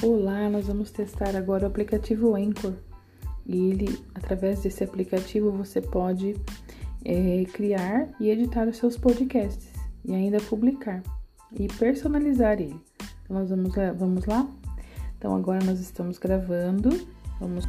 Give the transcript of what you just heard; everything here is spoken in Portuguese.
Olá, nós vamos testar agora o aplicativo Anchor. E ele, através desse aplicativo, você pode é, criar e editar os seus podcasts e ainda publicar e personalizar ele. Então, nós vamos, vamos lá? Então, agora nós estamos gravando. Vamos.